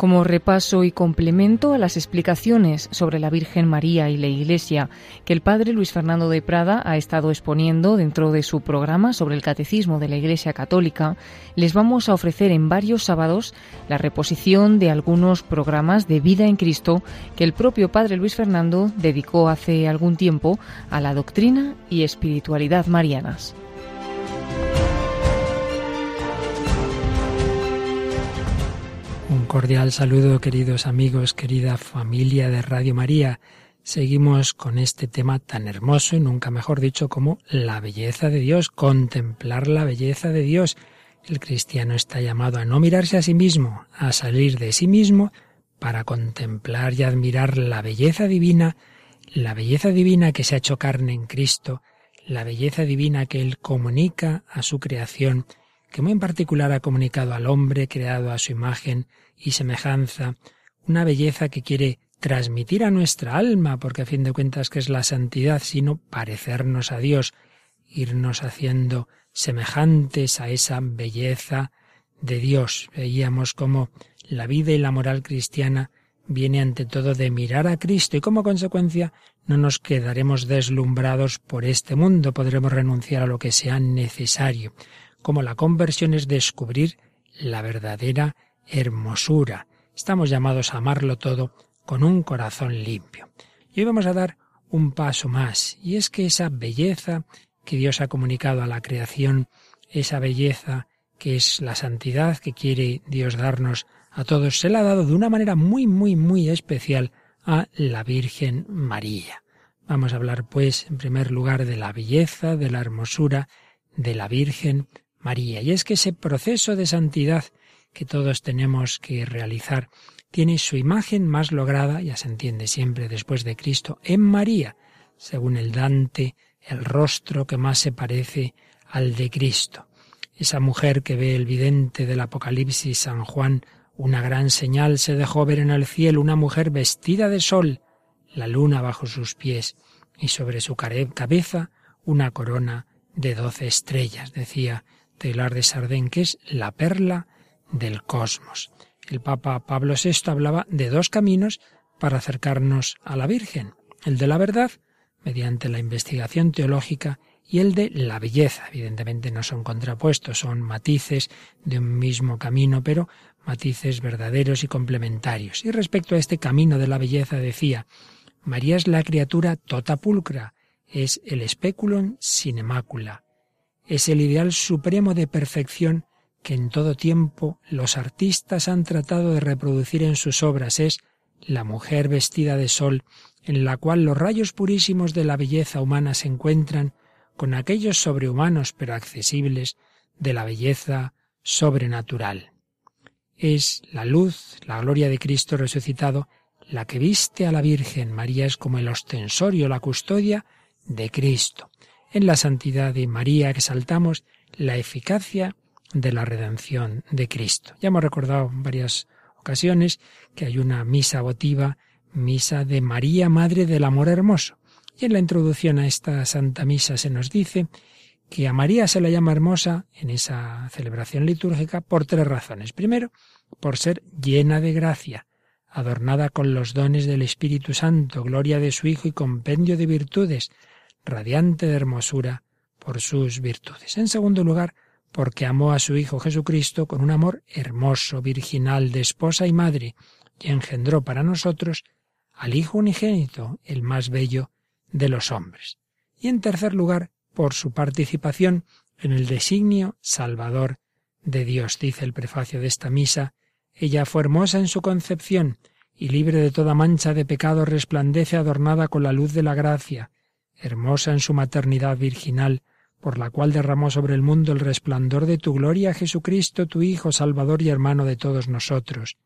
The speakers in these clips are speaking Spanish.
Como repaso y complemento a las explicaciones sobre la Virgen María y la Iglesia que el padre Luis Fernando de Prada ha estado exponiendo dentro de su programa sobre el Catecismo de la Iglesia Católica, les vamos a ofrecer en varios sábados la reposición de algunos programas de vida en Cristo que el propio padre Luis Fernando dedicó hace algún tiempo a la doctrina y espiritualidad marianas. Cordial saludo, queridos amigos, querida familia de Radio María. Seguimos con este tema tan hermoso y nunca mejor dicho como la belleza de Dios, contemplar la belleza de Dios. El cristiano está llamado a no mirarse a sí mismo, a salir de sí mismo para contemplar y admirar la belleza divina, la belleza divina que se ha hecho carne en Cristo, la belleza divina que Él comunica a su creación que muy en particular ha comunicado al hombre creado a su imagen y semejanza, una belleza que quiere transmitir a nuestra alma, porque a fin de cuentas que es la santidad, sino parecernos a Dios, irnos haciendo semejantes a esa belleza de Dios. Veíamos cómo la vida y la moral cristiana viene ante todo de mirar a Cristo y como consecuencia no nos quedaremos deslumbrados por este mundo, podremos renunciar a lo que sea necesario como la conversión es descubrir la verdadera hermosura. Estamos llamados a amarlo todo con un corazón limpio. Y hoy vamos a dar un paso más, y es que esa belleza que Dios ha comunicado a la creación, esa belleza que es la santidad que quiere Dios darnos a todos, se la ha dado de una manera muy, muy, muy especial a la Virgen María. Vamos a hablar, pues, en primer lugar de la belleza, de la hermosura de la Virgen María. Y es que ese proceso de santidad que todos tenemos que realizar tiene su imagen más lograda, ya se entiende siempre después de Cristo, en María, según el Dante, el rostro que más se parece al de Cristo. Esa mujer que ve el vidente del Apocalipsis San Juan, una gran señal se dejó ver en el cielo, una mujer vestida de sol, la luna bajo sus pies, y sobre su cabeza una corona de doce estrellas, decía Taylor de Sardén, que es la perla del cosmos. El Papa Pablo VI hablaba de dos caminos para acercarnos a la Virgen, el de la verdad, mediante la investigación teológica, y el de la belleza. Evidentemente no son contrapuestos, son matices de un mismo camino, pero matices verdaderos y complementarios. Y respecto a este camino de la belleza decía, María es la criatura tota pulcra, es el speculum sine macula, es el ideal supremo de perfección que en todo tiempo los artistas han tratado de reproducir en sus obras. Es la mujer vestida de sol, en la cual los rayos purísimos de la belleza humana se encuentran con aquellos sobrehumanos pero accesibles de la belleza sobrenatural. Es la luz, la gloria de Cristo resucitado, la que viste a la Virgen. María es como el ostensorio, la custodia de Cristo en la santidad de María exaltamos la eficacia de la redención de Cristo. Ya hemos recordado en varias ocasiones que hay una misa votiva, misa de María, Madre del Amor Hermoso. Y en la introducción a esta Santa Misa se nos dice que a María se la llama hermosa en esa celebración litúrgica por tres razones. Primero, por ser llena de gracia, adornada con los dones del Espíritu Santo, gloria de su Hijo y compendio de virtudes, radiante de hermosura por sus virtudes. En segundo lugar, porque amó a su Hijo Jesucristo con un amor hermoso, virginal, de esposa y madre, y engendró para nosotros al Hijo unigénito, el más bello de los hombres. Y en tercer lugar, por su participación en el designio salvador de Dios, dice el prefacio de esta misa, ella fue hermosa en su concepción y libre de toda mancha de pecado resplandece adornada con la luz de la gracia, hermosa en su maternidad virginal, por la cual derramó sobre el mundo el resplandor de tu gloria, Jesucristo, tu Hijo, Salvador y hermano de todos nosotros,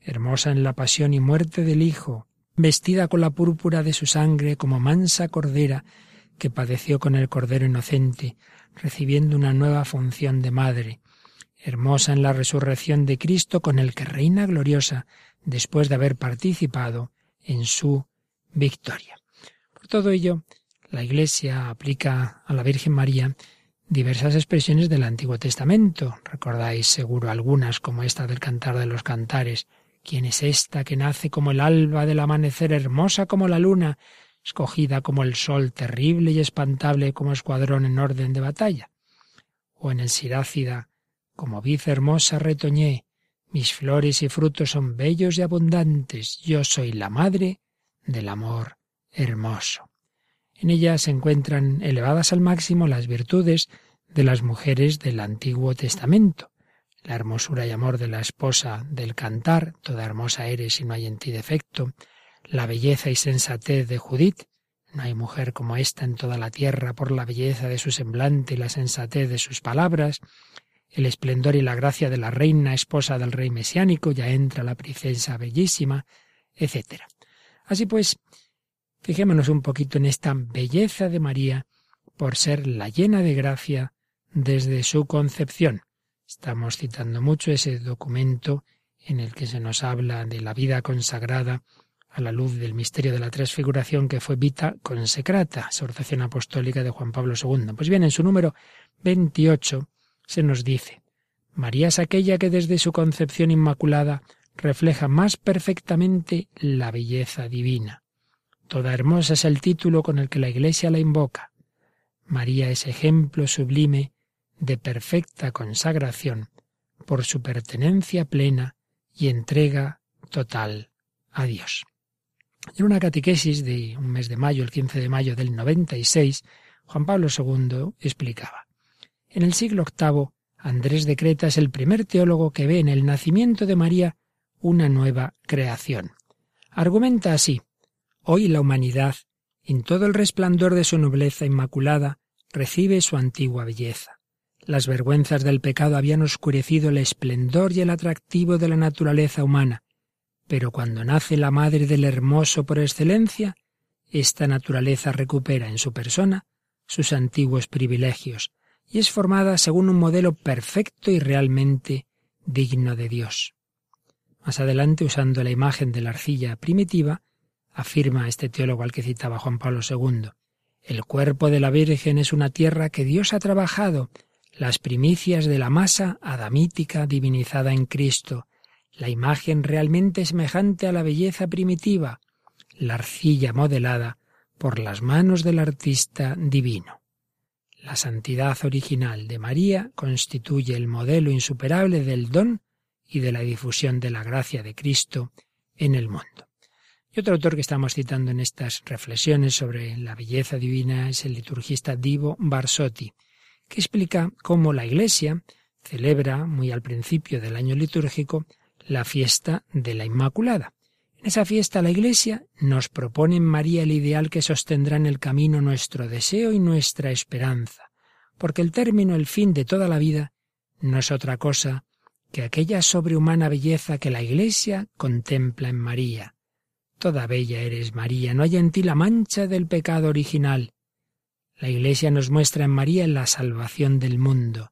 hermosa en la pasión y muerte del Hijo, vestida con la púrpura de su sangre como mansa cordera que padeció con el Cordero inocente, recibiendo una nueva función de madre, hermosa en la resurrección de Cristo con el que reina gloriosa después de haber participado en su victoria. Todo ello, la Iglesia aplica a la Virgen María diversas expresiones del Antiguo Testamento. Recordáis seguro algunas, como esta del Cantar de los Cantares. ¿Quién es esta que nace como el alba del amanecer, hermosa como la luna, escogida como el sol, terrible y espantable como escuadrón en orden de batalla? O en el Sirácida, como vid hermosa retoñé, mis flores y frutos son bellos y abundantes, yo soy la madre del amor hermoso. En ella se encuentran elevadas al máximo las virtudes de las mujeres del Antiguo Testamento. La hermosura y amor de la esposa del cantar, toda hermosa eres y no hay en ti defecto. La belleza y sensatez de Judith, no hay mujer como esta en toda la tierra por la belleza de su semblante y la sensatez de sus palabras. El esplendor y la gracia de la reina, esposa del rey mesiánico, ya entra la princesa bellísima, etc. Así pues, Fijémonos un poquito en esta belleza de María por ser la llena de gracia desde su concepción. Estamos citando mucho ese documento en el que se nos habla de la vida consagrada a la luz del misterio de la transfiguración que fue Vita Consecrata, exhortación apostólica de Juan Pablo II. Pues bien, en su número 28 se nos dice, María es aquella que desde su concepción inmaculada refleja más perfectamente la belleza divina. Toda hermosa es el título con el que la Iglesia la invoca. María es ejemplo sublime de perfecta consagración por su pertenencia plena y entrega total a Dios. En una catequesis de un mes de mayo, el 15 de mayo del 96, Juan Pablo II explicaba. En el siglo VIII, Andrés de Creta es el primer teólogo que ve en el nacimiento de María una nueva creación. Argumenta así, Hoy la humanidad, en todo el resplandor de su nobleza inmaculada, recibe su antigua belleza. Las vergüenzas del pecado habían oscurecido el esplendor y el atractivo de la naturaleza humana, pero cuando nace la madre del hermoso por excelencia, esta naturaleza recupera en su persona sus antiguos privilegios y es formada según un modelo perfecto y realmente digno de Dios. Más adelante, usando la imagen de la arcilla primitiva, afirma este teólogo al que citaba Juan Pablo II. El cuerpo de la Virgen es una tierra que Dios ha trabajado, las primicias de la masa adamítica divinizada en Cristo, la imagen realmente semejante a la belleza primitiva, la arcilla modelada por las manos del artista divino. La santidad original de María constituye el modelo insuperable del don y de la difusión de la gracia de Cristo en el mundo. Y otro autor que estamos citando en estas reflexiones sobre la belleza divina es el liturgista Divo Barsotti, que explica cómo la Iglesia celebra, muy al principio del año litúrgico, la fiesta de la Inmaculada. En esa fiesta la Iglesia nos propone en María el ideal que sostendrá en el camino nuestro deseo y nuestra esperanza, porque el término, el fin de toda la vida, no es otra cosa que aquella sobrehumana belleza que la Iglesia contempla en María, Toda bella eres, María, no hay en ti la mancha del pecado original. La Iglesia nos muestra en María la salvación del mundo,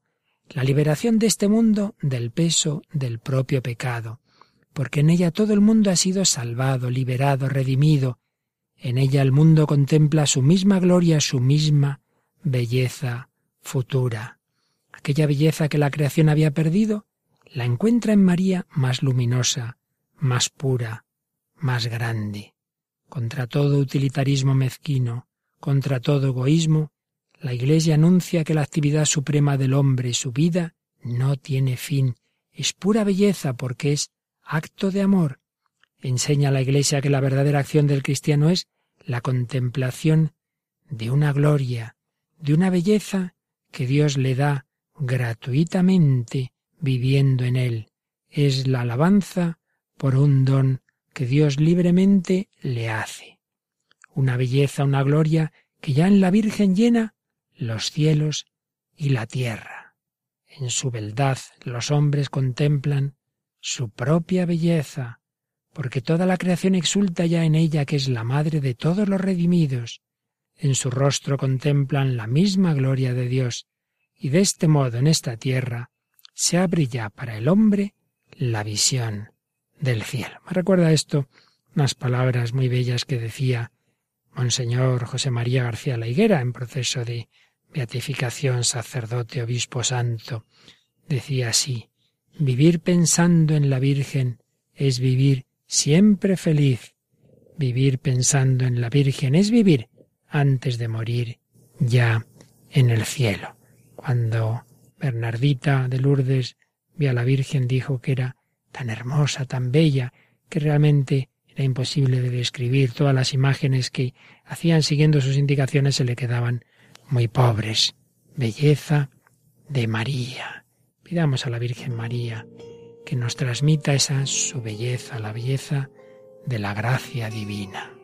la liberación de este mundo del peso del propio pecado, porque en ella todo el mundo ha sido salvado, liberado, redimido. En ella el mundo contempla su misma gloria, su misma belleza futura. Aquella belleza que la creación había perdido, la encuentra en María más luminosa, más pura, más grande. Contra todo utilitarismo mezquino, contra todo egoísmo, la Iglesia anuncia que la actividad suprema del hombre, su vida, no tiene fin, es pura belleza porque es acto de amor. Enseña la Iglesia que la verdadera acción del cristiano es la contemplación de una gloria, de una belleza que Dios le da gratuitamente viviendo en él. Es la alabanza por un don que Dios libremente le hace. Una belleza, una gloria que ya en la Virgen llena los cielos y la tierra. En su beldad los hombres contemplan su propia belleza, porque toda la creación exulta ya en ella que es la madre de todos los redimidos. En su rostro contemplan la misma gloria de Dios, y de este modo en esta tierra se abre ya para el hombre la visión del cielo. Me recuerda esto unas palabras muy bellas que decía Monseñor José María García La Higuera, en proceso de beatificación, sacerdote, obispo santo, decía así, vivir pensando en la Virgen es vivir siempre feliz. Vivir pensando en la Virgen es vivir antes de morir ya en el cielo. Cuando Bernardita de Lourdes vio a la Virgen dijo que era tan hermosa, tan bella, que realmente era imposible de describir. Todas las imágenes que hacían siguiendo sus indicaciones se le quedaban muy pobres. Belleza de María. Pidamos a la Virgen María que nos transmita esa su belleza, la belleza de la gracia divina.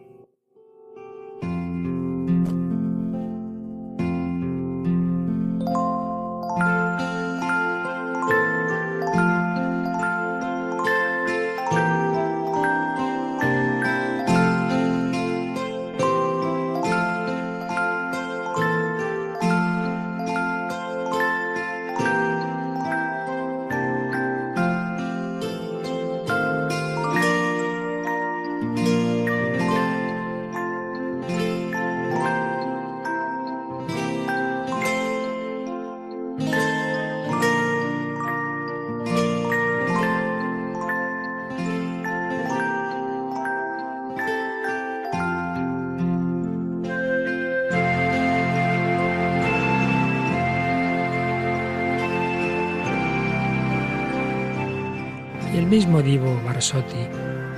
Mismo Divo Barsotti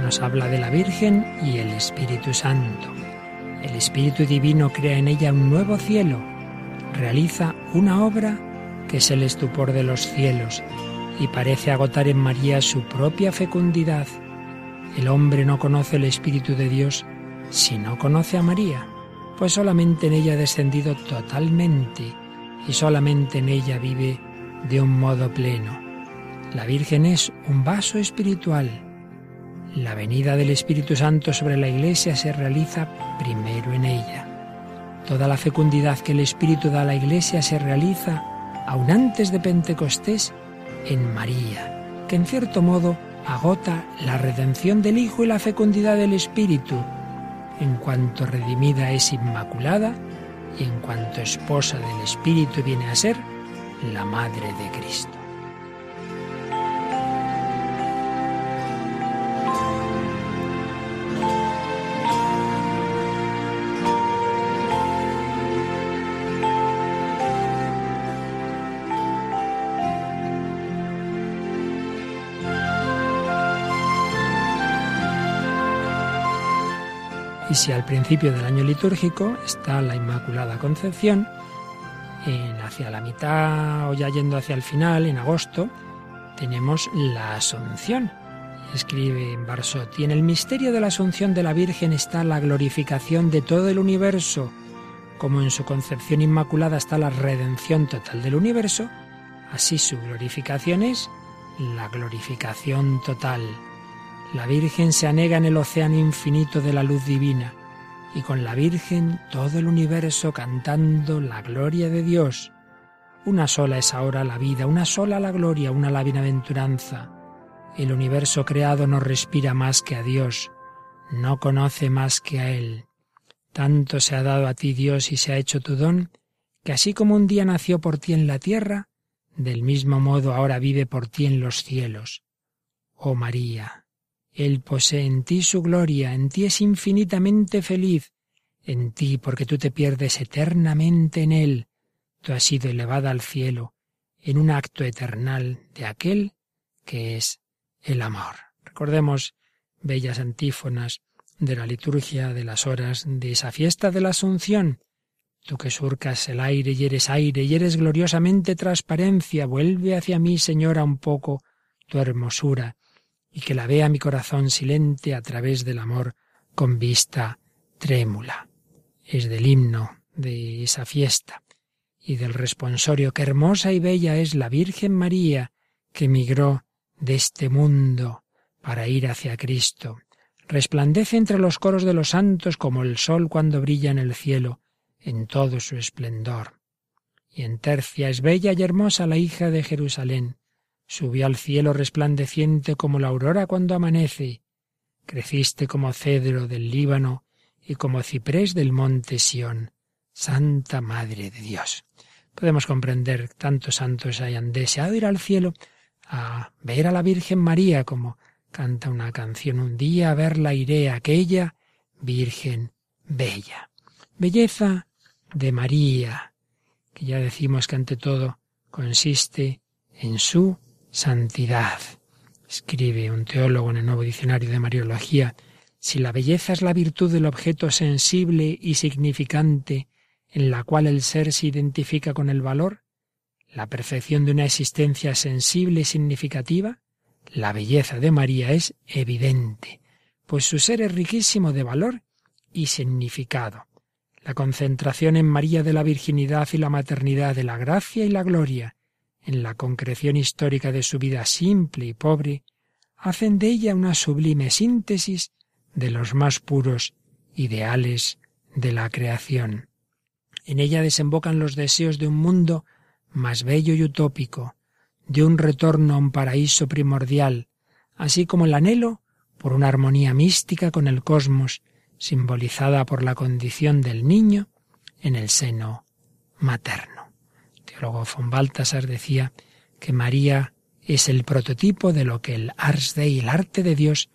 nos habla de la Virgen y el Espíritu Santo. El Espíritu Divino crea en ella un nuevo cielo, realiza una obra que es el estupor de los cielos y parece agotar en María su propia fecundidad. El hombre no conoce el Espíritu de Dios si no conoce a María, pues solamente en ella ha descendido totalmente y solamente en ella vive de un modo pleno. La Virgen es un vaso espiritual. La venida del Espíritu Santo sobre la Iglesia se realiza primero en ella. Toda la fecundidad que el Espíritu da a la Iglesia se realiza, aun antes de Pentecostés, en María, que en cierto modo agota la redención del Hijo y la fecundidad del Espíritu, en cuanto redimida es inmaculada y en cuanto esposa del Espíritu viene a ser la Madre de Cristo. Si al principio del año litúrgico está la Inmaculada Concepción, en, hacia la mitad o ya yendo hacia el final, en agosto, tenemos la Asunción. Escribe en en el misterio de la Asunción de la Virgen está la glorificación de todo el universo, como en su concepción inmaculada está la redención total del universo, así su glorificación es la glorificación total. La Virgen se anega en el océano infinito de la luz divina y con la Virgen todo el universo cantando la gloria de Dios. Una sola es ahora la vida, una sola la gloria, una la bienaventuranza. El universo creado no respira más que a Dios, no conoce más que a Él. Tanto se ha dado a ti Dios y se ha hecho tu don, que así como un día nació por ti en la tierra, del mismo modo ahora vive por ti en los cielos. Oh María, él posee en ti su gloria, en ti es infinitamente feliz, en ti porque tú te pierdes eternamente en Él. Tú has sido elevada al cielo en un acto eternal de aquel que es el amor. Recordemos bellas antífonas de la liturgia de las horas de esa fiesta de la Asunción. Tú que surcas el aire y eres aire y eres gloriosamente transparencia, vuelve hacia mí, Señora, un poco tu hermosura y que la vea mi corazón silente a través del amor con vista trémula. Es del himno de esa fiesta y del responsorio que hermosa y bella es la Virgen María que migró de este mundo para ir hacia Cristo. Resplandece entre los coros de los santos como el sol cuando brilla en el cielo en todo su esplendor. Y en tercia es bella y hermosa la hija de Jerusalén, Subió al cielo resplandeciente como la aurora cuando amanece. Creciste como cedro del Líbano y como ciprés del monte Sión, Santa Madre de Dios. Podemos comprender tantos santos hayan deseado ir al cielo a ver a la Virgen María como canta una canción un día, a verla iré aquella Virgen bella. Belleza de María, que ya decimos que ante todo consiste en su santidad. Escribe un teólogo en el nuevo diccionario de Mariología, si la belleza es la virtud del objeto sensible y significante en la cual el ser se identifica con el valor, la perfección de una existencia sensible y significativa, la belleza de María es evidente, pues su ser es riquísimo de valor y significado. La concentración en María de la virginidad y la maternidad de la gracia y la gloria, en la concreción histórica de su vida simple y pobre, hacen de ella una sublime síntesis de los más puros ideales de la creación. En ella desembocan los deseos de un mundo más bello y utópico, de un retorno a un paraíso primordial, así como el anhelo por una armonía mística con el cosmos, simbolizada por la condición del niño en el seno materno. Teólogo von Baltasar decía que María es el prototipo de lo que el Ars Dei, el arte de Dios,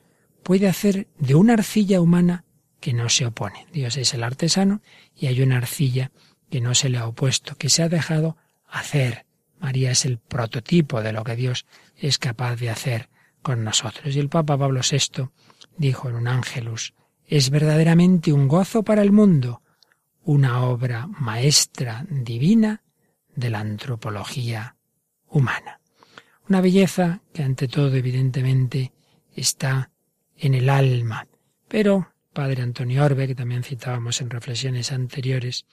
puede hacer de una arcilla humana que no se opone. Dios es el artesano y hay una arcilla que no se le ha opuesto, que se ha dejado hacer. María es el prototipo de lo que Dios es capaz de hacer con nosotros. Y el Papa Pablo VI dijo en un ángelus, es verdaderamente un gozo para el mundo, una obra maestra divina de la antropología humana. Una belleza que ante todo evidentemente está en el alma. Pero padre Antonio Orbe, que también citábamos en reflexiones anteriores,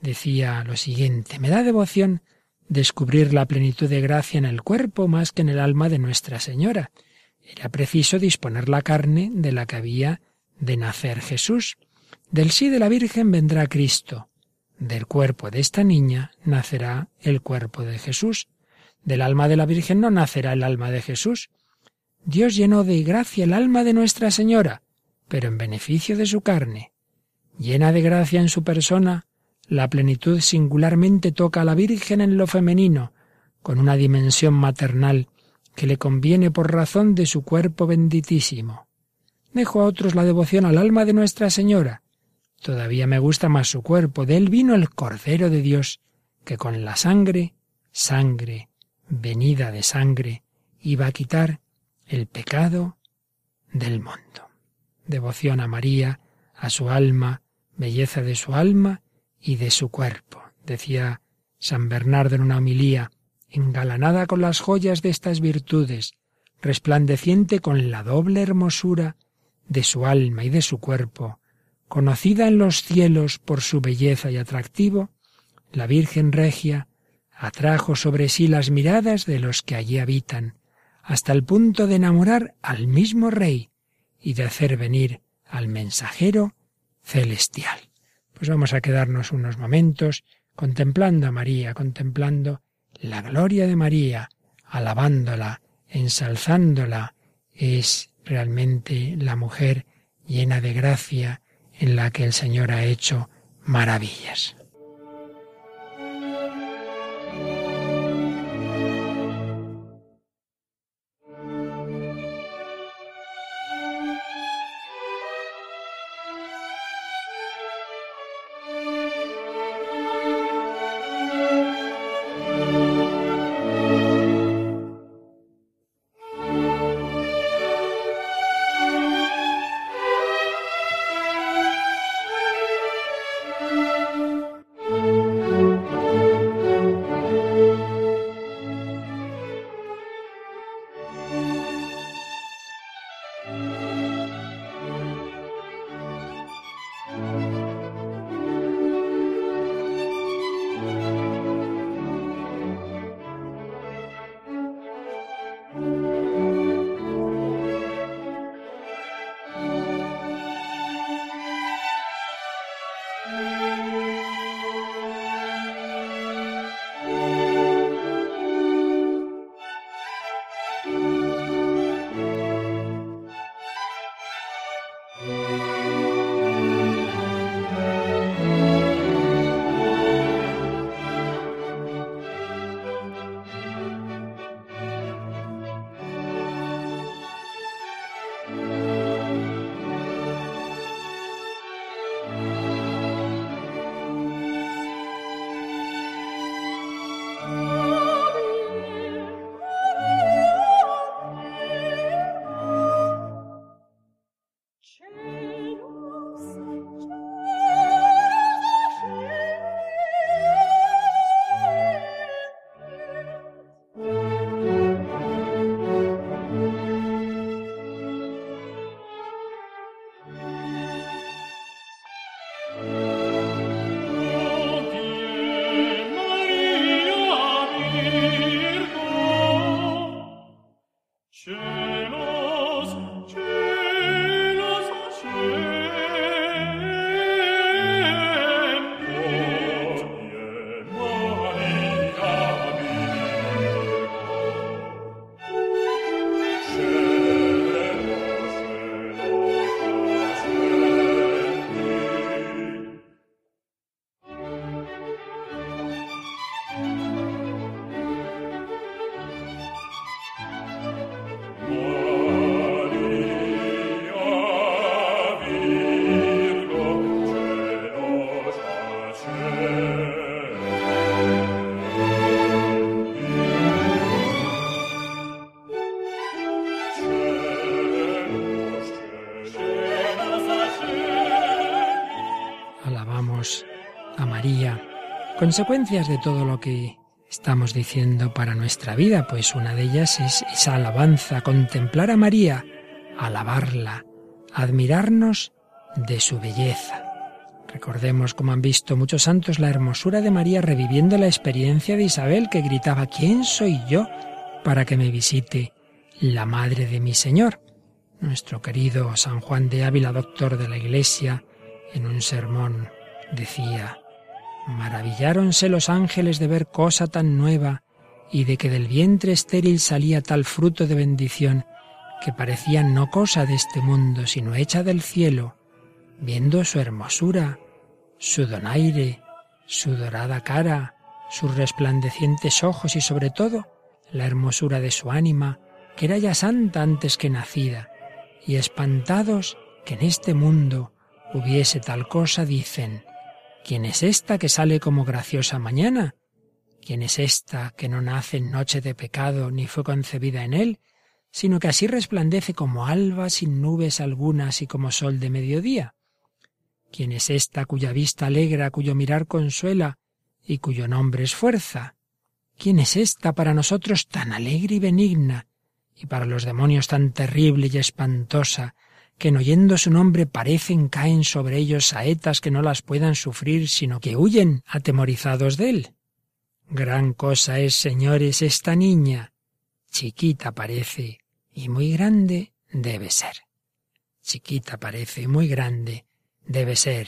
decía lo siguiente, me da devoción descubrir la plenitud de gracia en el cuerpo más que en el alma de Nuestra Señora. Era preciso disponer la carne de la que había de nacer Jesús. Del sí de la Virgen vendrá Cristo. Del cuerpo de esta niña nacerá el cuerpo de Jesús. Del alma de la Virgen no nacerá el alma de Jesús. Dios llenó de gracia el alma de Nuestra Señora, pero en beneficio de su carne. Llena de gracia en su persona, la plenitud singularmente toca a la Virgen en lo femenino, con una dimensión maternal que le conviene por razón de su cuerpo benditísimo. Dejo a otros la devoción al alma de Nuestra Señora. Todavía me gusta más su cuerpo. De él vino el Cordero de Dios, que con la sangre, sangre, venida de sangre, iba a quitar el pecado del mundo. Devoción a María, a su alma, belleza de su alma y de su cuerpo. Decía San Bernardo en una homilía, engalanada con las joyas de estas virtudes, resplandeciente con la doble hermosura de su alma y de su cuerpo, conocida en los cielos por su belleza y atractivo, la Virgen Regia atrajo sobre sí las miradas de los que allí habitan, hasta el punto de enamorar al mismo Rey y de hacer venir al mensajero celestial. Pues vamos a quedarnos unos momentos contemplando a María, contemplando la gloria de María, alabándola, ensalzándola. Es realmente la mujer llena de gracia en la que el Señor ha hecho maravillas. Música Consecuencias de todo lo que estamos diciendo para nuestra vida, pues una de ellas es esa alabanza, contemplar a María, alabarla, admirarnos de su belleza. Recordemos, como han visto muchos santos, la hermosura de María reviviendo la experiencia de Isabel que gritaba, ¿quién soy yo para que me visite la madre de mi Señor? Nuestro querido San Juan de Ávila, doctor de la Iglesia, en un sermón decía, Maravilláronse los ángeles de ver cosa tan nueva y de que del vientre estéril salía tal fruto de bendición que parecía no cosa de este mundo, sino hecha del cielo, viendo su hermosura, su donaire, su dorada cara, sus resplandecientes ojos y sobre todo la hermosura de su ánima, que era ya santa antes que nacida, y espantados que en este mundo hubiese tal cosa, dicen, ¿quién es esta que sale como graciosa mañana? ¿Quién es esta que no nace en noche de pecado ni fue concebida en él, sino que así resplandece como alba sin nubes algunas y como sol de mediodía? ¿Quién es esta cuya vista alegra, cuyo mirar consuela y cuyo nombre es fuerza? ¿Quién es esta para nosotros tan alegre y benigna, y para los demonios tan terrible y espantosa, que en oyendo su nombre parecen caen sobre ellos saetas que no las puedan sufrir, sino que huyen atemorizados de él? Gran cosa es, señores, esta niña. Chiquita parece, y muy grande debe ser. Chiquita parece y muy grande debe ser,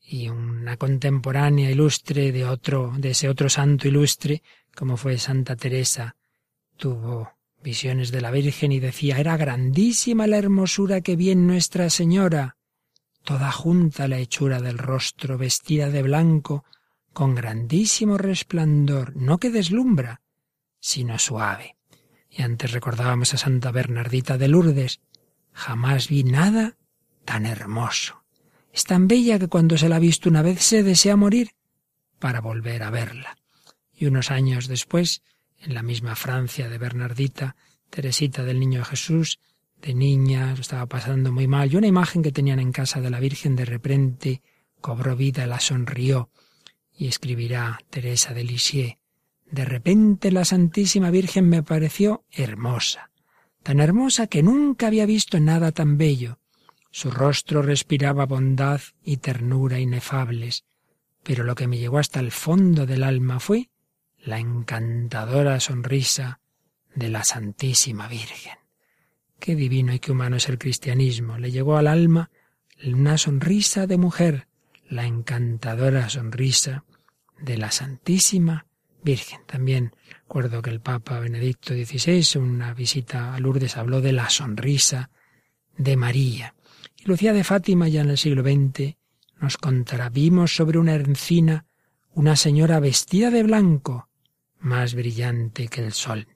y una contemporánea ilustre de otro, de ese otro santo ilustre, como fue Santa Teresa, tuvo visiones de la Virgen y decía era grandísima la hermosura que vi en Nuestra Señora, toda junta la hechura del rostro, vestida de blanco, con grandísimo resplandor, no que deslumbra, sino suave. Y antes recordábamos a Santa Bernardita de Lourdes, jamás vi nada tan hermoso. Es tan bella que cuando se la ha visto una vez se desea morir para volver a verla. Y unos años después, en la misma Francia de Bernardita, Teresita del Niño Jesús, de niña, lo estaba pasando muy mal, y una imagen que tenían en casa de la Virgen de repente cobró vida, la sonrió, y escribirá Teresa de Lisieux, de repente la Santísima Virgen me pareció hermosa, tan hermosa que nunca había visto nada tan bello, su rostro respiraba bondad y ternura inefables, pero lo que me llegó hasta el fondo del alma fue la encantadora sonrisa de la Santísima Virgen. Qué divino y qué humano es el cristianismo. Le llegó al alma una sonrisa de mujer, la encantadora sonrisa de la Santísima Virgen. También recuerdo que el Papa Benedicto XVI, en una visita a Lourdes, habló de la sonrisa de María. Y Lucía de Fátima, ya en el siglo XX, nos contará, vimos sobre una encina una señora vestida de blanco, más brillante que el sol.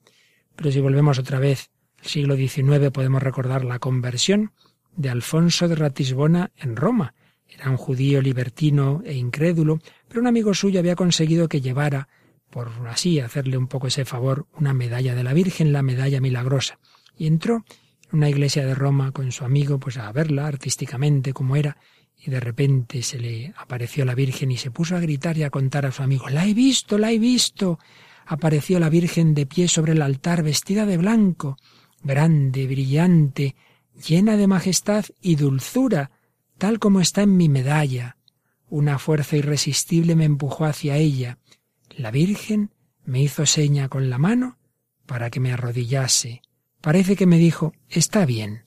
Pero si volvemos otra vez al siglo XIX, podemos recordar la conversión de Alfonso de Ratisbona en Roma. Era un judío libertino e incrédulo, pero un amigo suyo había conseguido que llevara, por así hacerle un poco ese favor, una medalla de la Virgen, la medalla milagrosa. Y entró una iglesia de Roma con su amigo, pues a verla artísticamente como era, y de repente se le apareció la Virgen y se puso a gritar y a contar a su amigo La he visto, la he visto. Apareció la Virgen de pie sobre el altar, vestida de blanco, grande, brillante, llena de majestad y dulzura, tal como está en mi medalla. Una fuerza irresistible me empujó hacia ella. La Virgen me hizo seña con la mano para que me arrodillase Parece que me dijo, está bien.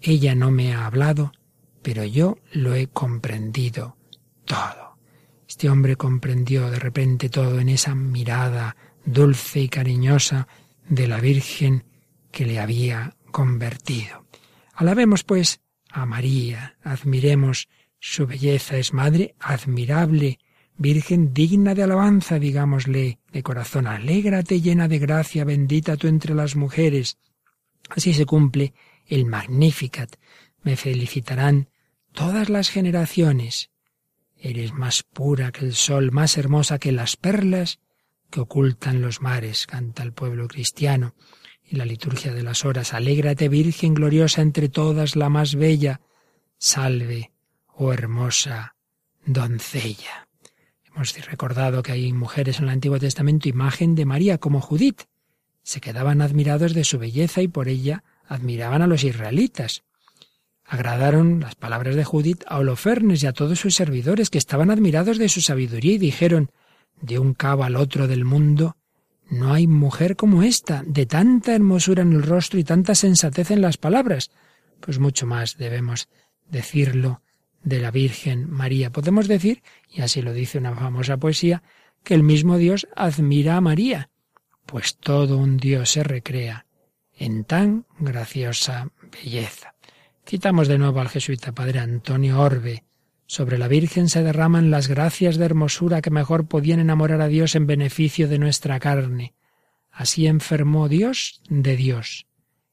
Ella no me ha hablado, pero yo lo he comprendido todo. Este hombre comprendió de repente todo en esa mirada dulce y cariñosa de la Virgen que le había convertido. Alabemos, pues, a María, admiremos su belleza, es madre admirable, Virgen digna de alabanza, digámosle de corazón, alégrate llena de gracia, bendita tú entre las mujeres. Así se cumple el Magnificat. Me felicitarán todas las generaciones. Eres más pura que el sol, más hermosa que las perlas que ocultan los mares, canta el pueblo cristiano. Y la liturgia de las horas, alégrate Virgen gloriosa entre todas, la más bella. Salve, oh hermosa doncella. Hemos recordado que hay mujeres en el Antiguo Testamento imagen de María como Judith. Se quedaban admirados de su belleza y por ella admiraban a los israelitas. Agradaron las palabras de Judith a Holofernes y a todos sus servidores que estaban admirados de su sabiduría y dijeron de un cabo al otro del mundo no hay mujer como esta, de tanta hermosura en el rostro y tanta sensatez en las palabras. Pues mucho más debemos decirlo de la Virgen María. Podemos decir, y así lo dice una famosa poesía, que el mismo Dios admira a María, pues todo un Dios se recrea en tan graciosa belleza. Citamos de nuevo al jesuita padre Antonio Orbe, sobre la Virgen se derraman las gracias de hermosura que mejor podían enamorar a Dios en beneficio de nuestra carne. Así enfermó Dios de Dios,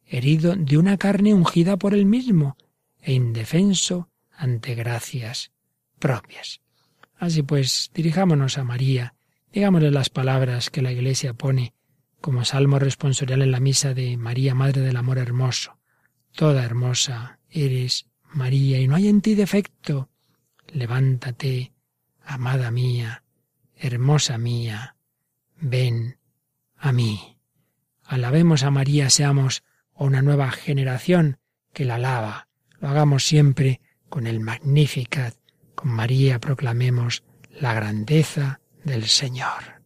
herido de una carne ungida por él mismo e indefenso ante gracias propias. Así pues, dirijámonos a María, digámosle las palabras que la Iglesia pone como salmo responsorial en la misa de María, Madre del Amor Hermoso. Toda hermosa eres, María, y no hay en ti defecto levántate, amada mía, hermosa mía, ven a mí. Alabemos a María, seamos una nueva generación que la alaba. Lo hagamos siempre con el Magnificat. Con María proclamemos la grandeza del Señor.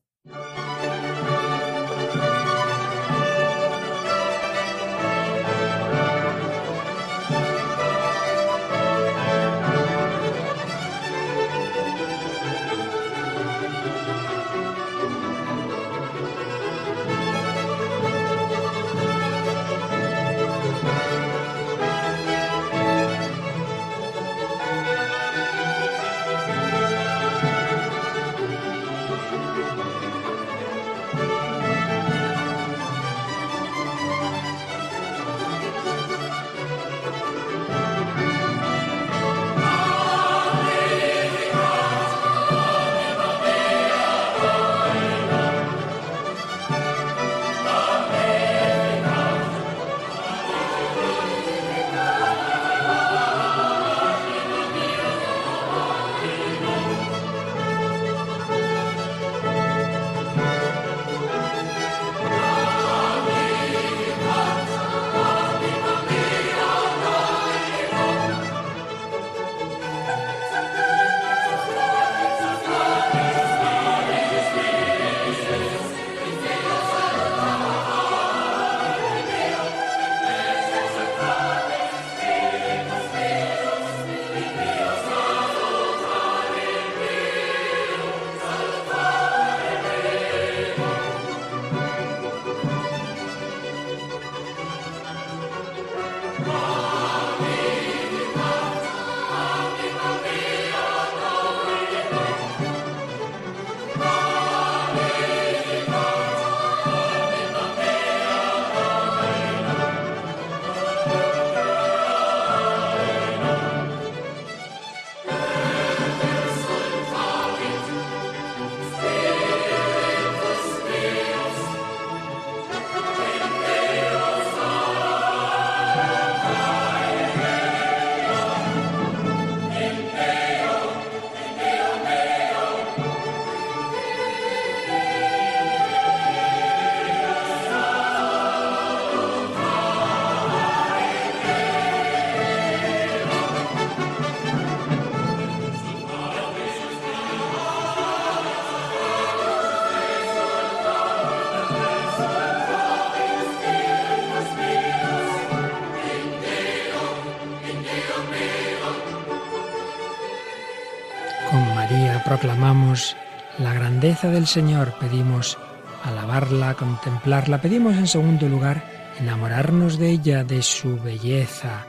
Del Señor, pedimos alabarla, contemplarla, pedimos en segundo lugar enamorarnos de ella, de su belleza,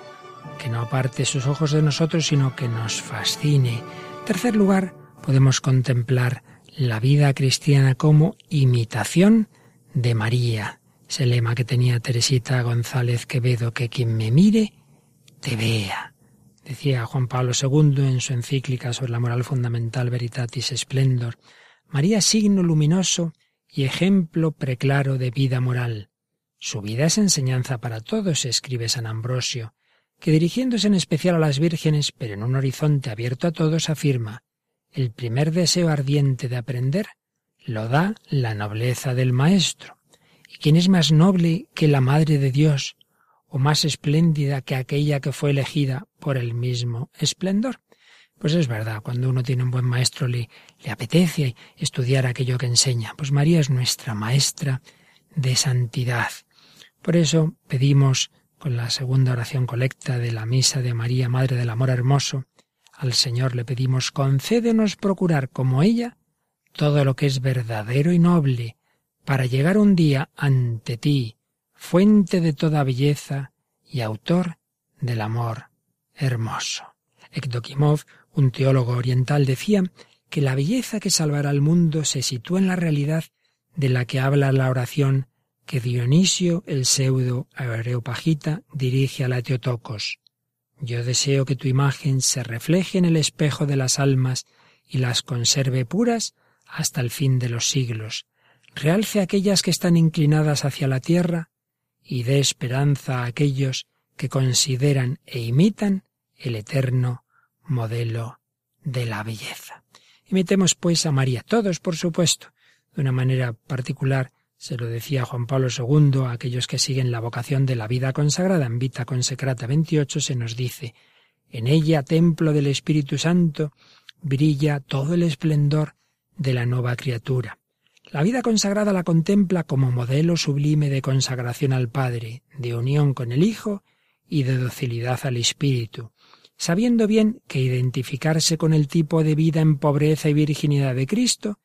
que no aparte sus ojos de nosotros, sino que nos fascine. En tercer lugar, podemos contemplar la vida cristiana como imitación de María. Ese lema que tenía Teresita González Quevedo, que quien me mire, te vea. Decía Juan Pablo II en su encíclica sobre la moral fundamental Veritatis Splendor, María signo luminoso y ejemplo preclaro de vida moral. Su vida es enseñanza para todos, escribe San Ambrosio, que dirigiéndose en especial a las vírgenes, pero en un horizonte abierto a todos, afirma el primer deseo ardiente de aprender lo da la nobleza del Maestro. ¿Y quién es más noble que la Madre de Dios, o más espléndida que aquella que fue elegida por el mismo esplendor? Pues es verdad, cuando uno tiene un buen maestro le, le apetece estudiar aquello que enseña. Pues María es nuestra maestra de santidad. Por eso pedimos, con la segunda oración colecta de la misa de María, Madre del Amor Hermoso, al Señor le pedimos, concédenos procurar como ella todo lo que es verdadero y noble, para llegar un día ante ti, fuente de toda belleza y autor del amor hermoso. Ekdokimov, un teólogo oriental, decía que la belleza que salvará al mundo se sitúa en la realidad de la que habla la oración que Dionisio, el pseudo areopagita, dirige a la Teotocos. Yo deseo que tu imagen se refleje en el espejo de las almas y las conserve puras hasta el fin de los siglos, realce aquellas que están inclinadas hacia la tierra y dé esperanza a aquellos que consideran e imitan el eterno modelo de la belleza. Imitemos pues a María, todos por supuesto, de una manera particular, se lo decía Juan Pablo II a aquellos que siguen la vocación de la vida consagrada. En Vita Consecrata 28 se nos dice, en ella, templo del Espíritu Santo, brilla todo el esplendor de la nueva criatura. La vida consagrada la contempla como modelo sublime de consagración al Padre, de unión con el Hijo y de docilidad al Espíritu, sabiendo bien que identificarse con el tipo de vida en pobreza y virginidad de Cristo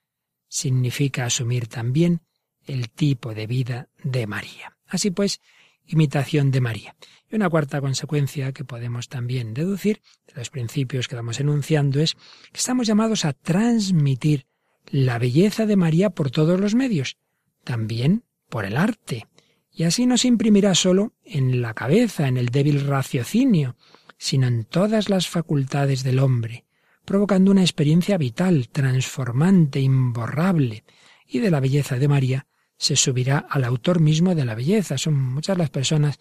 significa asumir también el tipo de vida de María. Así pues, imitación de María. Y una cuarta consecuencia que podemos también deducir de los principios que vamos enunciando es que estamos llamados a transmitir la belleza de María por todos los medios, también por el arte. Y así no se imprimirá solo en la cabeza, en el débil raciocinio, sino en todas las facultades del hombre, provocando una experiencia vital, transformante, imborrable, y de la belleza de María se subirá al autor mismo de la belleza. Son muchas las personas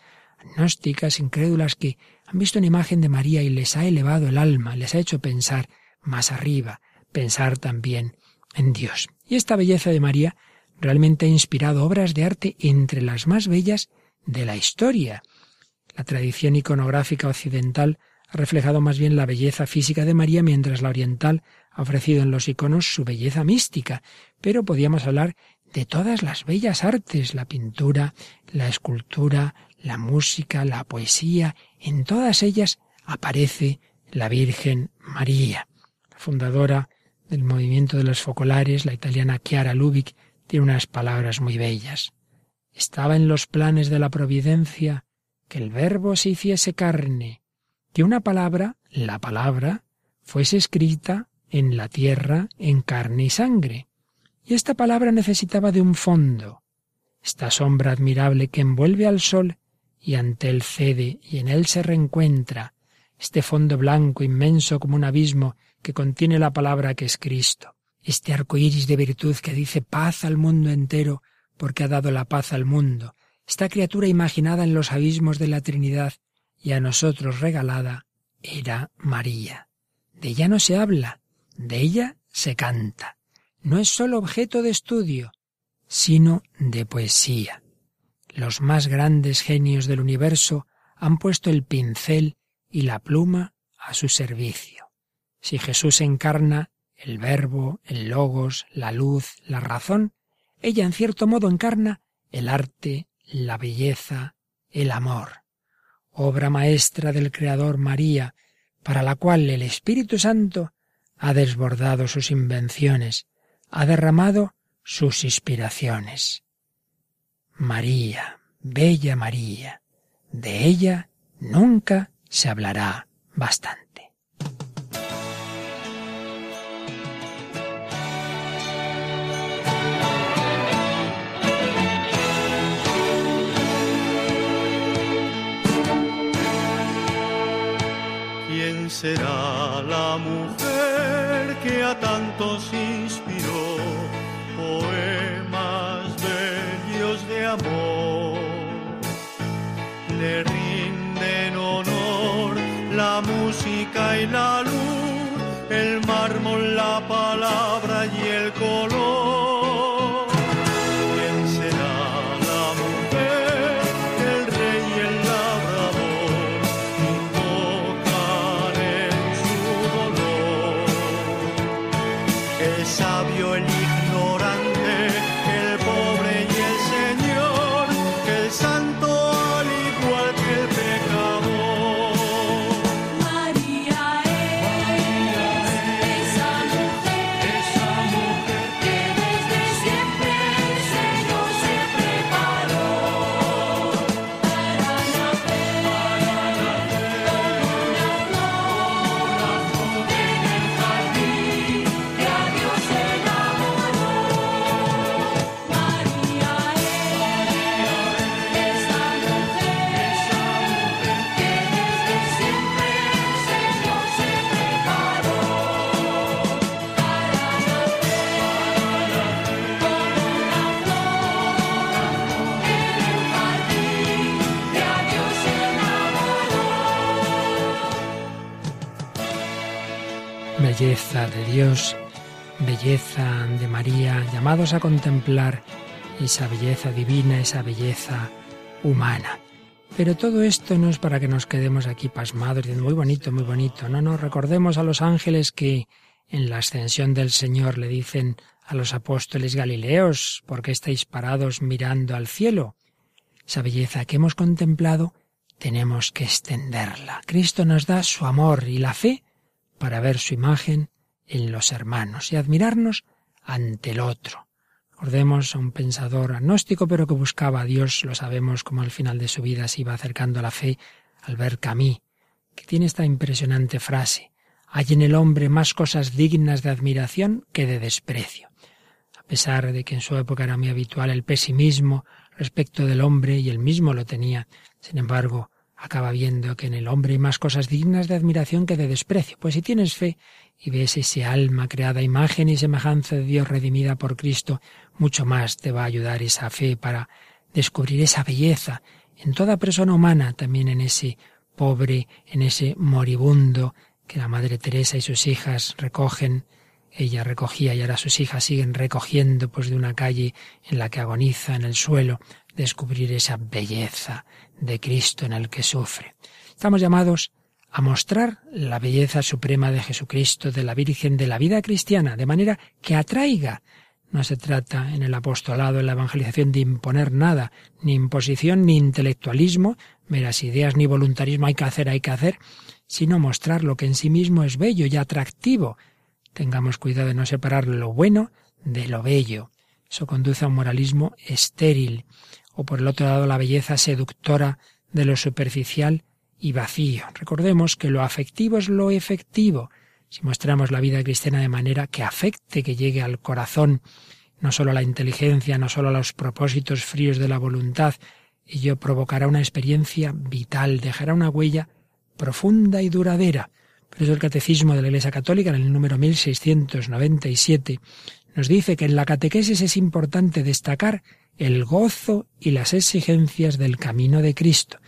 gnósticas, incrédulas, que han visto una imagen de María y les ha elevado el alma, les ha hecho pensar más arriba, pensar también en Dios. Y esta belleza de María realmente ha inspirado obras de arte entre las más bellas de la historia. La tradición iconográfica occidental ha reflejado más bien la belleza física de María, mientras la oriental ha ofrecido en los iconos su belleza mística. Pero podíamos hablar de todas las bellas artes, la pintura, la escultura, la música, la poesía, en todas ellas aparece la Virgen María. La fundadora del movimiento de los focolares, la italiana Chiara Lubick, tiene unas palabras muy bellas. Estaba en los planes de la providencia que el verbo se hiciese carne, que una palabra, la palabra, fuese escrita en la tierra en carne y sangre. Y esta palabra necesitaba de un fondo, esta sombra admirable que envuelve al sol y ante él cede y en él se reencuentra, este fondo blanco inmenso como un abismo que contiene la palabra que es Cristo, este arco iris de virtud que dice paz al mundo entero porque ha dado la paz al mundo, esta criatura imaginada en los abismos de la Trinidad y a nosotros regalada, era María. De ella no se habla, de ella se canta. No es sólo objeto de estudio, sino de poesía. Los más grandes genios del universo han puesto el pincel y la pluma a su servicio. Si Jesús encarna el verbo, el logos, la luz, la razón, ella en cierto modo encarna el arte, la belleza, el amor. Obra maestra del Creador María, para la cual el Espíritu Santo ha desbordado sus invenciones, ha derramado sus inspiraciones. María, bella María, de ella nunca se hablará bastante. Que a tantos inspiró Belleza de Dios, belleza de María, llamados a contemplar esa belleza divina, esa belleza humana. Pero todo esto no es para que nos quedemos aquí pasmados diciendo muy bonito, muy bonito. No, no, recordemos a los ángeles que en la ascensión del Señor le dicen a los apóstoles Galileos, ¿por qué estáis parados mirando al cielo? Esa belleza que hemos contemplado tenemos que extenderla. Cristo nos da su amor y la fe para ver su imagen en los hermanos y admirarnos ante el otro. Recordemos a un pensador agnóstico, pero que buscaba a Dios, lo sabemos como al final de su vida se iba acercando a la fe, al ver Camí, que tiene esta impresionante frase, hay en el hombre más cosas dignas de admiración que de desprecio. A pesar de que en su época era muy habitual el pesimismo respecto del hombre, y él mismo lo tenía, sin embargo, acaba viendo que en el hombre hay más cosas dignas de admiración que de desprecio. Pues si tienes fe y ves ese alma creada imagen y semejanza de Dios redimida por Cristo, mucho más te va a ayudar esa fe para descubrir esa belleza en toda persona humana, también en ese pobre, en ese moribundo que la Madre Teresa y sus hijas recogen. Ella recogía y ahora sus hijas siguen recogiendo pues de una calle en la que agoniza en el suelo, descubrir esa belleza de Cristo en el que sufre. Estamos llamados a mostrar la belleza suprema de Jesucristo, de la Virgen, de la vida cristiana, de manera que atraiga. No se trata en el apostolado, en la evangelización, de imponer nada, ni imposición, ni intelectualismo, meras ideas, ni voluntarismo, hay que hacer, hay que hacer, sino mostrar lo que en sí mismo es bello y atractivo. Tengamos cuidado de no separar lo bueno de lo bello. Eso conduce a un moralismo estéril, o por el otro lado la belleza seductora de lo superficial y vacío. Recordemos que lo afectivo es lo efectivo. Si mostramos la vida cristiana de manera que afecte, que llegue al corazón, no solo a la inteligencia, no solo a los propósitos fríos de la voluntad, ello provocará una experiencia vital, dejará una huella profunda y duradera. Por eso el Catecismo de la Iglesia Católica, en el número 1697, nos dice que en la catequesis es importante destacar el gozo y las exigencias del camino de Cristo.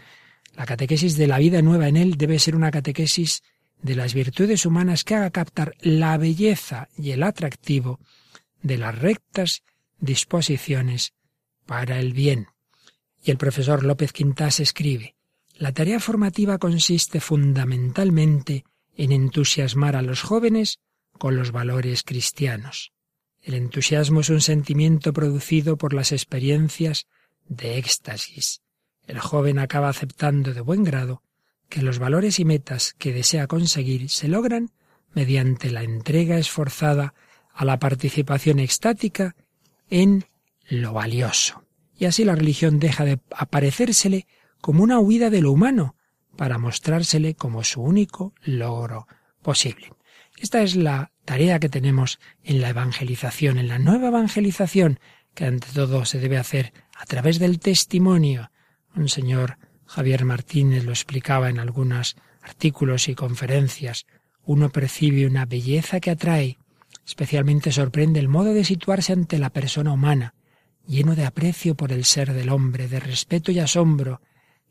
La catequesis de la vida nueva en Él debe ser una catequesis de las virtudes humanas que haga captar la belleza y el atractivo de las rectas disposiciones para el bien. Y el profesor López Quintas escribe, la tarea formativa consiste fundamentalmente en entusiasmar a los jóvenes con los valores cristianos. El entusiasmo es un sentimiento producido por las experiencias de éxtasis. El joven acaba aceptando de buen grado que los valores y metas que desea conseguir se logran mediante la entrega esforzada a la participación extática en lo valioso. Y así la religión deja de aparecérsele como una huida de lo humano para mostrársele como su único logro posible. Esta es la tarea que tenemos en la evangelización, en la nueva evangelización, que ante todo se debe hacer a través del testimonio. Un señor Javier Martínez lo explicaba en algunos artículos y conferencias. Uno percibe una belleza que atrae. Especialmente sorprende el modo de situarse ante la persona humana, lleno de aprecio por el ser del hombre, de respeto y asombro,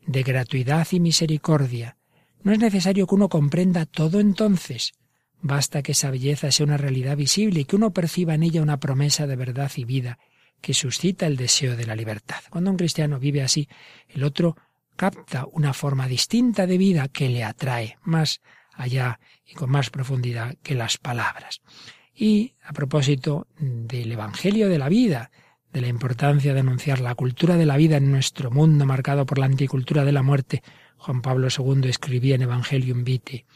de gratuidad y misericordia. No es necesario que uno comprenda todo entonces. Basta que esa belleza sea una realidad visible y que uno perciba en ella una promesa de verdad y vida que suscita el deseo de la libertad. Cuando un cristiano vive así, el otro capta una forma distinta de vida que le atrae más allá y con más profundidad que las palabras. Y a propósito del Evangelio de la vida, de la importancia de anunciar la cultura de la vida en nuestro mundo marcado por la anticultura de la muerte, Juan Pablo II escribía en Evangelium Vitae,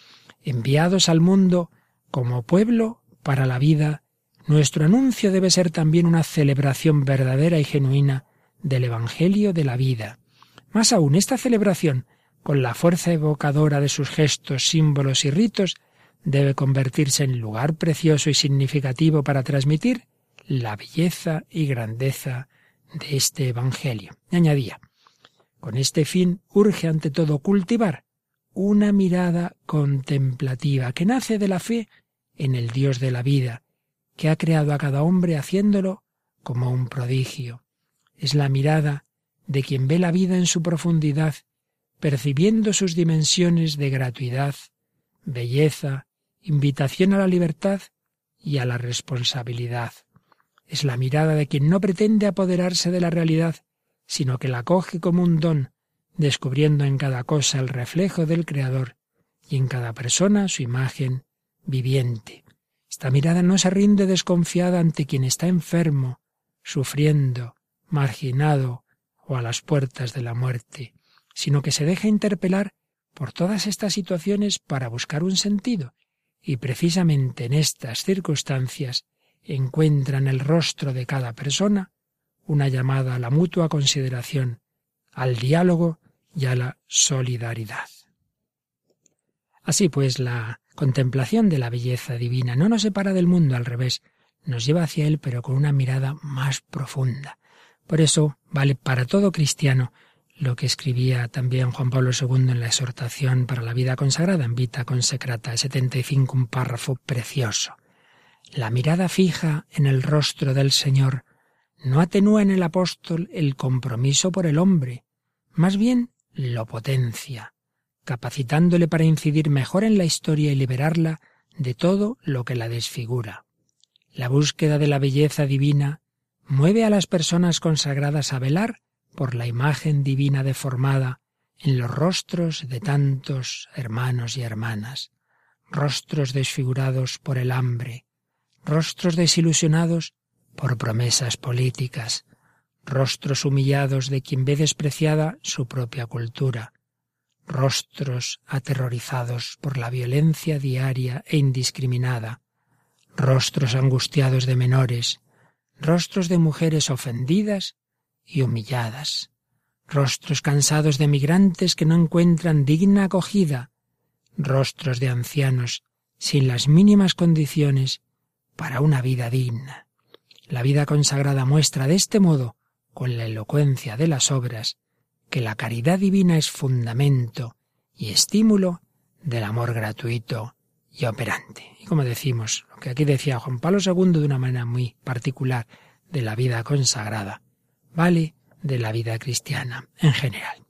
enviados al mundo como pueblo para la vida, nuestro anuncio debe ser también una celebración verdadera y genuina del Evangelio de la vida. Más aún, esta celebración, con la fuerza evocadora de sus gestos, símbolos y ritos, debe convertirse en lugar precioso y significativo para transmitir la belleza y grandeza de este Evangelio. Y añadía, con este fin urge ante todo cultivar una mirada contemplativa que nace de la fe en el Dios de la vida, que ha creado a cada hombre haciéndolo como un prodigio. Es la mirada de quien ve la vida en su profundidad, percibiendo sus dimensiones de gratuidad, belleza, invitación a la libertad y a la responsabilidad. Es la mirada de quien no pretende apoderarse de la realidad, sino que la coge como un don, descubriendo en cada cosa el reflejo del Creador y en cada persona su imagen viviente. Esta mirada no se rinde desconfiada ante quien está enfermo, sufriendo, marginado o a las puertas de la muerte, sino que se deja interpelar por todas estas situaciones para buscar un sentido, y precisamente en estas circunstancias encuentra en el rostro de cada persona una llamada a la mutua consideración, al diálogo y a la solidaridad. Así pues, la contemplación de la belleza divina no nos separa del mundo, al revés, nos lleva hacia él, pero con una mirada más profunda. Por eso vale para todo cristiano lo que escribía también Juan Pablo II en la exhortación para la vida consagrada en Vita Consecrata 75, un párrafo precioso. La mirada fija en el rostro del Señor no atenúa en el apóstol el compromiso por el hombre, más bien lo potencia, capacitándole para incidir mejor en la historia y liberarla de todo lo que la desfigura. La búsqueda de la belleza divina mueve a las personas consagradas a velar por la imagen divina deformada en los rostros de tantos hermanos y hermanas, rostros desfigurados por el hambre, rostros desilusionados por promesas políticas, rostros humillados de quien ve despreciada su propia cultura, rostros aterrorizados por la violencia diaria e indiscriminada, rostros angustiados de menores, rostros de mujeres ofendidas y humilladas, rostros cansados de migrantes que no encuentran digna acogida, rostros de ancianos sin las mínimas condiciones para una vida digna. La vida consagrada muestra de este modo, con la elocuencia de las obras, que la caridad divina es fundamento y estímulo del amor gratuito y operante. Y como decimos, lo que aquí decía Juan Pablo II de una manera muy particular de la vida consagrada, vale de la vida cristiana en general.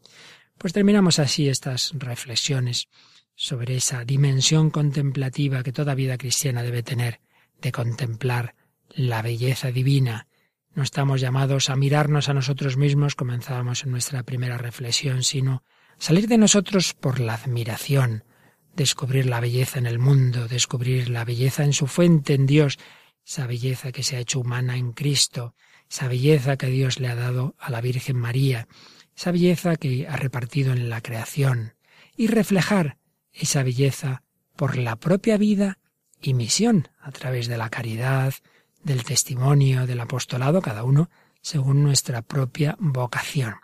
Pues terminamos así estas reflexiones sobre esa dimensión contemplativa que toda vida cristiana debe tener de contemplar la belleza divina. No estamos llamados a mirarnos a nosotros mismos, comenzábamos en nuestra primera reflexión, sino salir de nosotros por la admiración, descubrir la belleza en el mundo, descubrir la belleza en su fuente, en Dios, esa belleza que se ha hecho humana en Cristo, esa belleza que Dios le ha dado a la Virgen María, esa belleza que ha repartido en la creación, y reflejar esa belleza por la propia vida y misión, a través de la caridad, del testimonio, del apostolado, cada uno según nuestra propia vocación.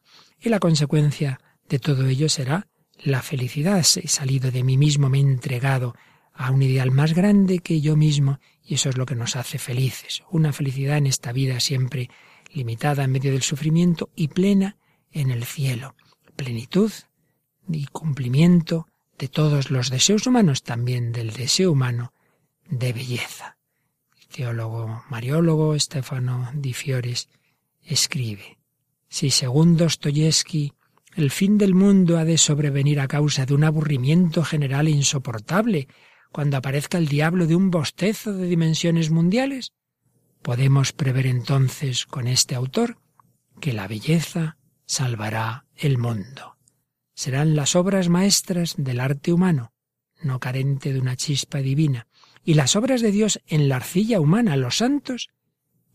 Y la consecuencia de todo ello será la felicidad. He salido de mí mismo, me he entregado a un ideal más grande que yo mismo y eso es lo que nos hace felices. Una felicidad en esta vida siempre limitada en medio del sufrimiento y plena en el cielo. Plenitud y cumplimiento de todos los deseos humanos, también del deseo humano de belleza. Teólogo mariólogo Stefano Di Fiores escribe, si según Dostoyevsky el fin del mundo ha de sobrevenir a causa de un aburrimiento general e insoportable, cuando aparezca el diablo de un bostezo de dimensiones mundiales? Podemos prever entonces con este autor que la belleza salvará el mundo. Serán las obras maestras del arte humano, no carente de una chispa divina, y las obras de Dios en la arcilla humana, los santos,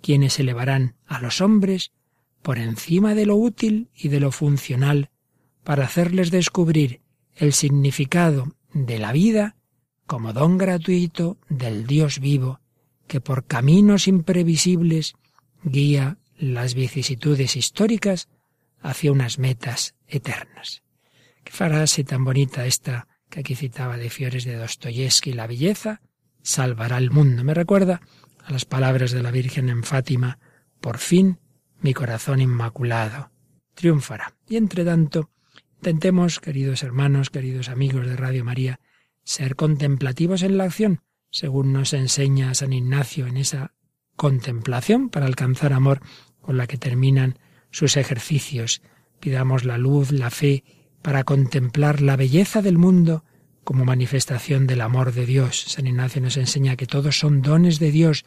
quienes elevarán a los hombres por encima de lo útil y de lo funcional, para hacerles descubrir el significado de la vida como don gratuito del Dios vivo, que por caminos imprevisibles guía las vicisitudes históricas hacia unas metas eternas. Qué frase tan bonita esta que aquí citaba de Fiores de Dostoyevsky, la belleza salvará el mundo. Me recuerda a las palabras de la Virgen en Fátima, por fin mi corazón inmaculado triunfará. Y entre tanto, intentemos, queridos hermanos, queridos amigos de Radio María, ser contemplativos en la acción, según nos enseña San Ignacio en esa contemplación para alcanzar amor con la que terminan sus ejercicios. Pidamos la luz, la fe, para contemplar la belleza del mundo como manifestación del amor de Dios. San Ignacio nos enseña que todos son dones de Dios,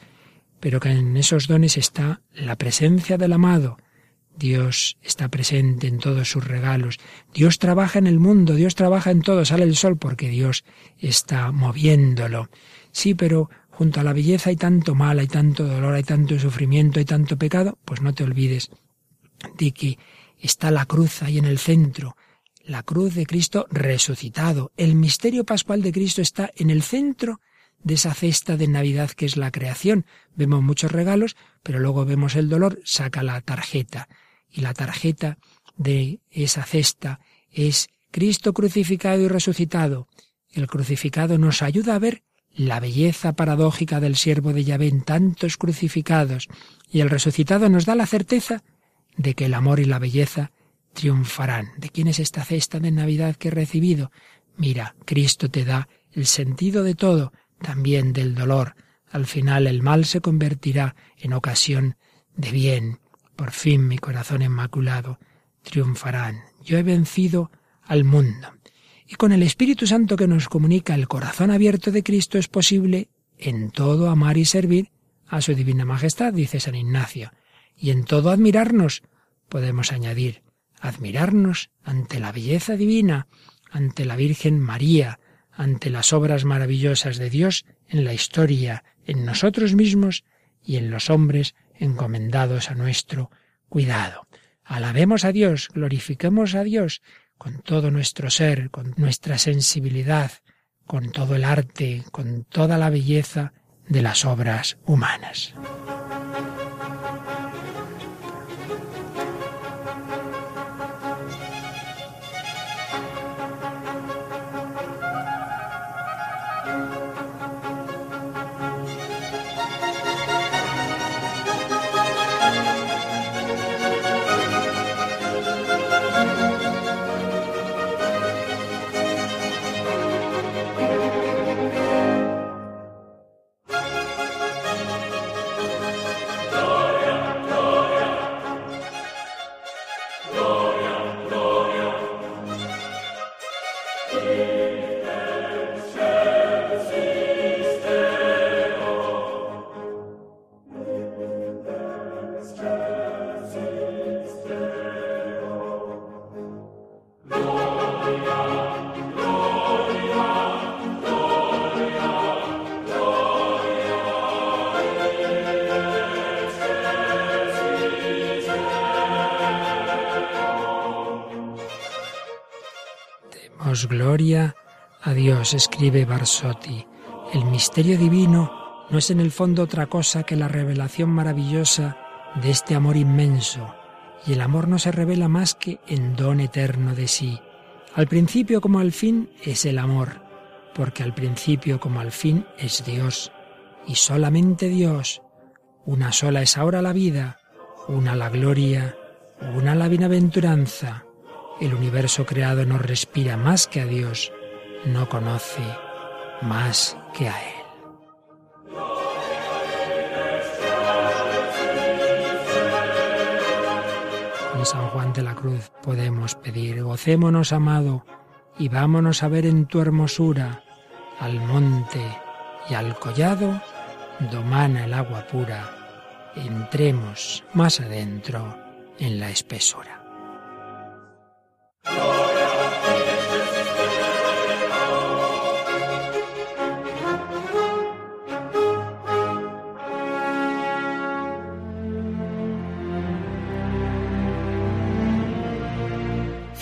pero que en esos dones está la presencia del amado. Dios está presente en todos sus regalos. Dios trabaja en el mundo, Dios trabaja en todo, sale el sol porque Dios está moviéndolo. Sí, pero junto a la belleza hay tanto mal, hay tanto dolor, hay tanto sufrimiento, hay tanto pecado, pues no te olvides de que está la cruz ahí en el centro, la cruz de Cristo resucitado. El misterio pascual de Cristo está en el centro de esa cesta de Navidad que es la creación. Vemos muchos regalos, pero luego vemos el dolor, saca la tarjeta. Y la tarjeta de esa cesta es Cristo crucificado y resucitado. El crucificado nos ayuda a ver la belleza paradójica del siervo de Yahvé en tantos crucificados, y el resucitado nos da la certeza de que el amor y la belleza triunfarán. ¿De quién es esta cesta de Navidad que he recibido? Mira, Cristo te da el sentido de todo, también del dolor. Al final el mal se convertirá en ocasión de bien. Por fin mi corazón inmaculado triunfarán. Yo he vencido al mundo. Y con el Espíritu Santo que nos comunica el corazón abierto de Cristo es posible en todo amar y servir a su divina majestad, dice San Ignacio, y en todo admirarnos, podemos añadir, admirarnos ante la belleza divina, ante la Virgen María, ante las obras maravillosas de Dios en la historia, en nosotros mismos y en los hombres encomendados a nuestro cuidado. Alabemos a Dios, glorifiquemos a Dios con todo nuestro ser, con nuestra sensibilidad, con todo el arte, con toda la belleza de las obras humanas. Escribe Barsotti. El misterio divino no es en el fondo otra cosa que la revelación maravillosa de este amor inmenso, y el amor no se revela más que en don eterno de sí. Al principio como al fin es el amor, porque al principio como al fin es Dios, y solamente Dios. Una sola es ahora la vida, una la gloria, una la bienaventuranza. El universo creado no respira más que a Dios, no conoce más que a Él. Con San Juan de la Cruz podemos pedir, gocémonos, amado, y vámonos a ver en tu hermosura al monte y al collado, domana el agua pura, entremos más adentro en la espesura.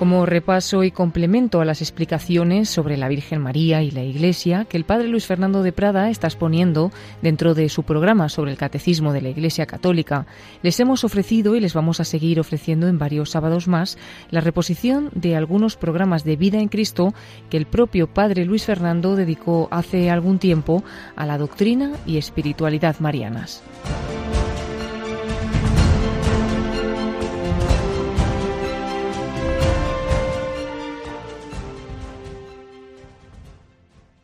Como repaso y complemento a las explicaciones sobre la Virgen María y la Iglesia que el Padre Luis Fernando de Prada está exponiendo dentro de su programa sobre el Catecismo de la Iglesia Católica, les hemos ofrecido y les vamos a seguir ofreciendo en varios sábados más la reposición de algunos programas de vida en Cristo que el propio Padre Luis Fernando dedicó hace algún tiempo a la doctrina y espiritualidad marianas.